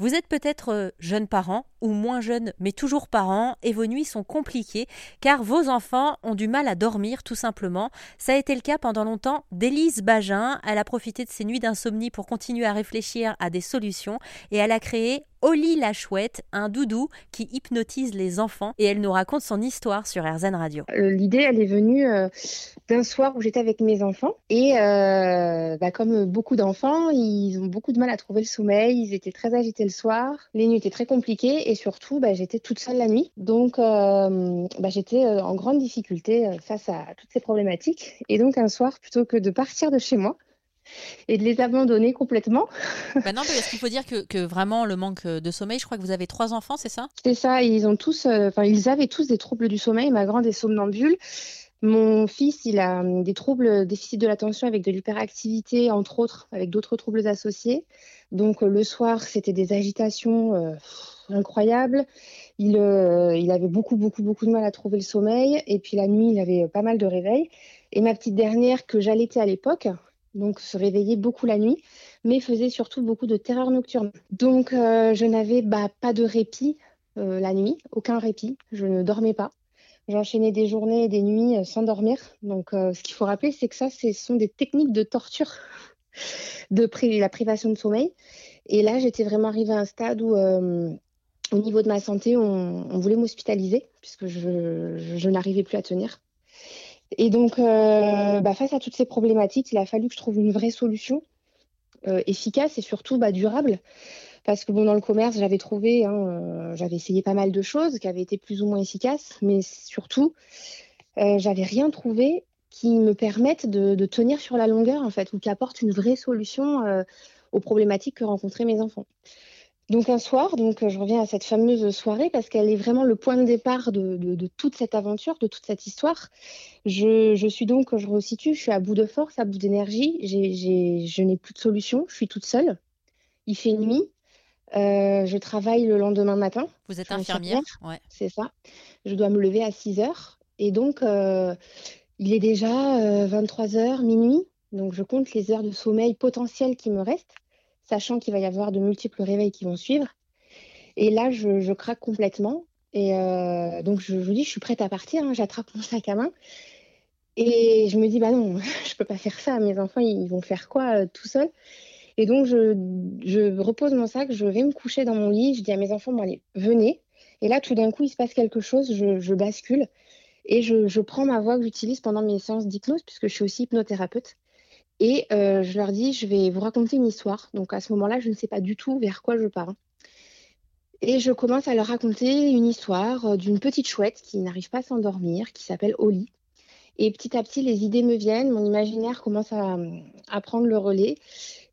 Vous êtes peut-être euh, jeune parent ou moins jeune mais toujours parent et vos nuits sont compliquées car vos enfants ont du mal à dormir tout simplement. Ça a été le cas pendant longtemps d'Élise Bagin. Elle a profité de ses nuits d'insomnie pour continuer à réfléchir à des solutions et elle a créé Oli la chouette, un doudou qui hypnotise les enfants et elle nous raconte son histoire sur RZN Radio. Euh, l'idée, elle est venue euh, d'un soir où j'étais avec mes enfants et euh, bah, comme beaucoup d'enfants, ils ont beaucoup de mal à trouver le sommeil, ils étaient très agités le soir, les nuits étaient très compliquées et surtout, bah, j'étais toute seule la nuit. Donc, bah, j'étais en grande difficulté face à toutes ces problématiques. Et donc, un soir, plutôt que de partir de chez moi, et de les abandonner complètement. bah non, parce qu'il faut dire que, que, vraiment le manque de sommeil, je crois que vous avez trois enfants, c'est ça? C'est ça, ils ont tous, euh, ils avaient tous des troubles du sommeil. Ma grande est somnambule. Mon fils, il a hum, des troubles déficit de l'attention avec de l'hyperactivité, entre autres, avec d'autres troubles associés. Donc euh, le soir, c'était des agitations euh, incroyables. Il, il avait beaucoup, beaucoup, beaucoup de mal à trouver le sommeil. Et puis la nuit, il avait pas mal de réveils. Et ma petite dernière, que j'allaitais à l'époque, donc se réveillait beaucoup la nuit, mais faisait surtout beaucoup de terreur nocturne. Donc euh, je n'avais bah, pas de répit euh, la nuit, aucun répit, je ne dormais pas. J'enchaînais des journées et des nuits euh, sans dormir. Donc ce qu'il faut rappeler, c'est que ça, ce sont des techniques de torture de la privation de sommeil. Et là, j'étais vraiment arrivée à un stade où au niveau de ma santé, on, voulait m'hospitaliser puisque je n'arrivais plus à tenir. Et donc, euh, bah, face à toutes ces problématiques, il a fallu que je trouve une vraie solution euh, efficace et surtout bah, durable. Parce que bon, dans le commerce, j'avais trouvé, hein, euh, j'avais essayé pas mal de choses qui avaient été plus ou moins efficaces, mais surtout, j'avais rien trouvé qui me permette de, de, tenir sur la longueur, en fait, ou qui apporte une vraie solution aux problématiques que rencontraient mes enfants. Donc un soir, donc je reviens à cette fameuse soirée parce qu'elle est vraiment le point de départ de, toute cette aventure, de toute cette histoire. Je, suis donc, je resitue, je suis à bout de force, à bout d'énergie. je n'ai plus de solution, je suis toute seule. Il fait nuit. Euh, je travaille le lendemain matin. Vous êtes infirmière, ouais. C'est ça. Je dois me lever à 6 heures. Et donc, euh, il est déjà 23 euh, heures, minuit. Donc, je compte les heures de sommeil potentielles qui me restent sachant qu'il va y avoir de multiples réveils qui vont suivre. Et là, je, craque complètement. Et euh, donc, je vous dis, je suis prête à partir. Hein. J'attrape mon sac à main. Et je me dis, bah non, je peux pas faire ça. Mes enfants, ils vont faire quoi euh, tout seuls? Et donc, je, repose mon sac, je vais me coucher dans mon lit. Je dis à mes enfants, bon, allez, venez. Et là, tout d'un coup, il se passe quelque chose. Je, bascule. Et je, je, prends ma voix que j'utilise pendant mes séances d'hypnose, puisque je suis aussi hypnothérapeute. Et euh, je leur dis, je vais vous raconter une histoire. Donc à ce moment-là, je ne sais pas du tout vers quoi je pars. Et je commence à leur raconter une histoire euh, d'une petite chouette qui n'arrive pas à s'endormir, qui s'appelle Oli. Et petit à petit, les idées me viennent, mon imaginaire commence à, prendre le relais.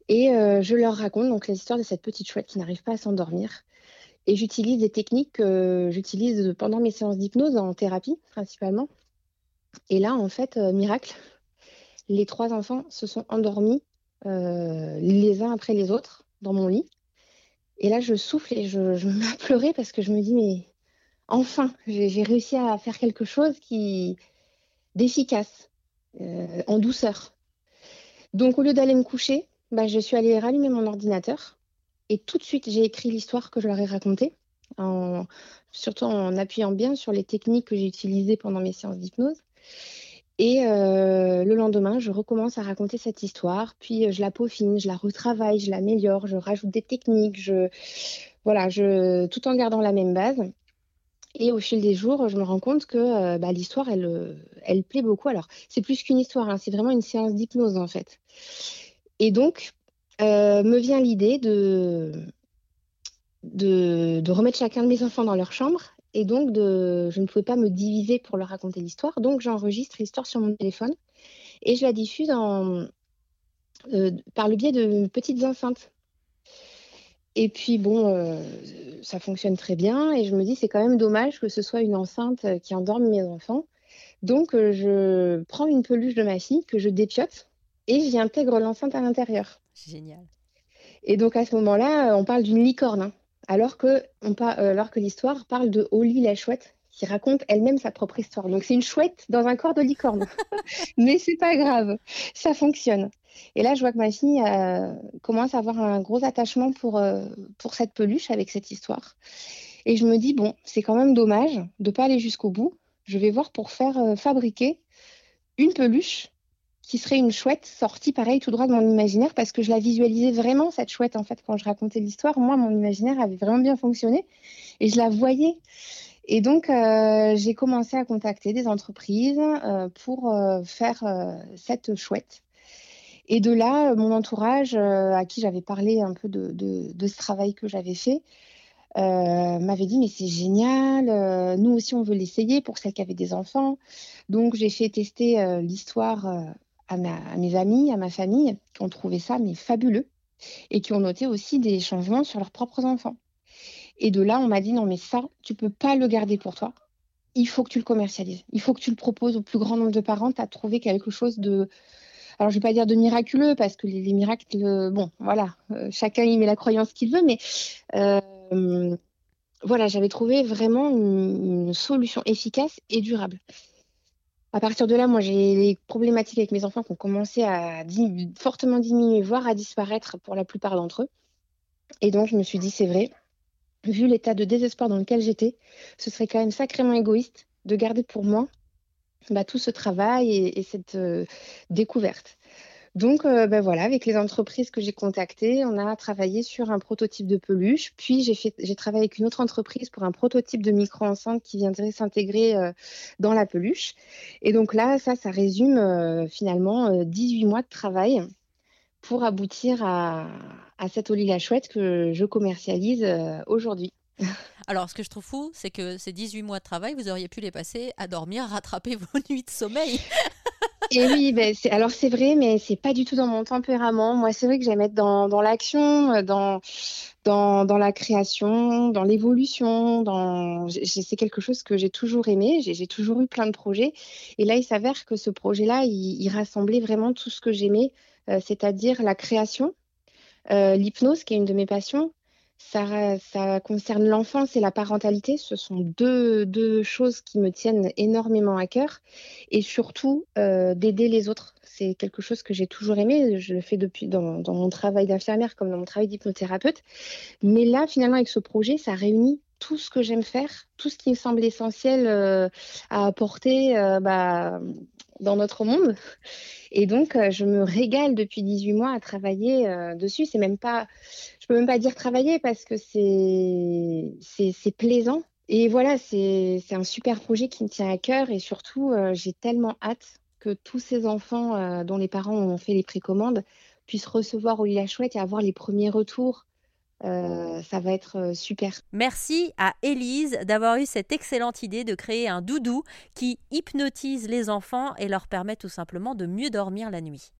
Et euh, je leur raconte donc l'histoire de cette petite chouette qui n'arrive pas à s'endormir. Et j'utilise des techniques que j'utilise pendant mes séances d'hypnose en thérapie principalement. Et là, en fait, miracle, les trois enfants se sont endormis euh, les uns après les autres dans mon lit. Et là, je souffle et je, me mets à pleurer parce que je me dis, mais enfin, j'ai réussi à faire quelque chose qui d'efficace, euh, en douceur. Donc, au lieu d'aller me coucher, bah, je suis allée rallumer mon ordinateur et tout de suite, j'ai écrit l'histoire que je leur ai racontée, surtout en appuyant bien sur les techniques que j'ai utilisées pendant mes séances d'hypnose. Et euh, le lendemain, je recommence à raconter cette histoire, puis euh, je la peaufine, je la retravaille, je l'améliore, je rajoute des techniques, je voilà, je tout en gardant la même base. Et au fil des jours, je me rends compte que euh, bah, l'histoire, elle, elle plaît beaucoup. Alors, c'est plus qu'une histoire, hein, c'est vraiment une séance d'hypnose en fait. Et donc, me vient l'idée de, de, de remettre chacun de mes enfants dans leur chambre et donc, de, je ne pouvais pas me diviser pour leur raconter l'histoire. Donc, j'enregistre l'histoire sur mon téléphone et je la diffuse en, euh, par le biais de petites enceintes. Et puis, bon, euh, ça fonctionne très bien. Et je me dis, c'est quand même dommage que ce soit une enceinte qui endorme mes enfants. Donc, euh, je prends une peluche de ma fille que je dépiote et j'y intègre l'enceinte à l'intérieur. Génial. Et donc, à ce moment-là, on parle d'une licorne. Hein alors que, euh, alors que l'histoire parle de Oli la chouette qui raconte elle-même sa propre histoire. Donc c'est une chouette dans un corps de licorne. Mais c'est pas grave, ça fonctionne. Et là, je vois que ma fille commence à avoir un gros attachement pour, pour cette peluche avec cette histoire. Et je me dis, bon, c'est quand même dommage de ne pas aller jusqu'au bout. Je vais voir pour faire fabriquer une peluche qui serait une chouette sortie pareil tout droit de mon imaginaire parce que je la visualisais vraiment cette chouette en fait quand je racontais l'histoire. Moi, mon imaginaire avait vraiment bien fonctionné et je la voyais. Et donc, euh, j'ai commencé à contacter des entreprises euh, pour euh, faire cette chouette. Et de là, mon entourage, à qui j'avais parlé un peu de, de ce travail que j'avais fait, m'avait dit mais c'est génial, nous aussi on veut l'essayer pour celles qui avaient des enfants. Donc j'ai fait tester l'histoire à, mes amis, à ma famille, qui ont trouvé ça mais fabuleux et qui ont noté aussi des changements sur leurs propres enfants. Et de là, on m'a dit non mais ça, tu peux pas le garder pour toi. Il faut que tu le commercialises. Il faut que tu le proposes au plus grand nombre de parents. Tu as trouvé quelque chose de alors je vais pas dire de miraculeux parce que les, miracles, bon, voilà, euh, chacun y met la croyance qu'il veut, mais euh, voilà, j'avais trouvé vraiment une, solution efficace et durable. À partir de là, moi, j'ai les problématiques avec mes enfants qui ont commencé à fortement diminuer, voire à disparaître pour la plupart d'entre eux. Et donc, je me suis dit, c'est vrai, vu l'état de désespoir dans lequel j'étais, ce serait quand même sacrément égoïste de garder pour moi bah, tout ce travail et, cette euh, découverte. Donc, euh, ben voilà, avec les entreprises que j'ai contactées, on a travaillé sur un prototype de peluche. Puis, j'ai travaillé avec une autre entreprise pour un prototype de micro-enceinte qui viendrait s'intégrer euh, dans la peluche. Et donc là, ça, ça résume euh, finalement 18 mois de travail pour aboutir à, à cette Olila chouette que je commercialise aujourd'hui. Alors, ce que je trouve fou, c'est que ces 18 mois de travail, vous auriez pu les passer à dormir, rattraper vos nuits de sommeil. Et oui, ben, alors c'est vrai, mais c'est pas du tout dans mon tempérament. Moi, c'est vrai que j'aime être dans, dans l'action, euh, dans, dans, dans, la création, dans l'évolution. Dans... C'est quelque chose que j'ai toujours aimé. J'ai toujours eu plein de projets. Et là, il s'avère que ce projet-là, il, rassemblait vraiment tout ce que j'aimais, euh, c'est-à-dire la création, euh, l'hypnose, qui est une de mes passions, ça, concerne l'enfance et la parentalité. Ce sont deux, choses qui me tiennent énormément à cœur. Et surtout, euh, d'aider les autres. C'est quelque chose que j'ai toujours aimé. Je le fais depuis dans, mon travail d'infirmière comme dans mon travail d'hypnothérapeute. Mais là, finalement, avec ce projet, ça réunit tout ce que j'aime faire, tout ce qui me semble essentiel euh, à apporter euh, bah, dans notre monde. Et donc, euh, je me régale depuis 18 mois à travailler dessus. C'est même pas, je peux même pas dire travailler parce que c'est, plaisant. Et voilà, c'est, un super projet qui me tient à cœur et surtout, j'ai tellement hâte que tous ces enfants dont les parents ont fait les précommandes puissent recevoir au la chouette et avoir les premiers retours euh, ça va être euh, super. Merci à Élise d'avoir eu cette excellente idée de créer un doudou qui hypnotise les enfants et leur permet tout simplement de mieux dormir la nuit.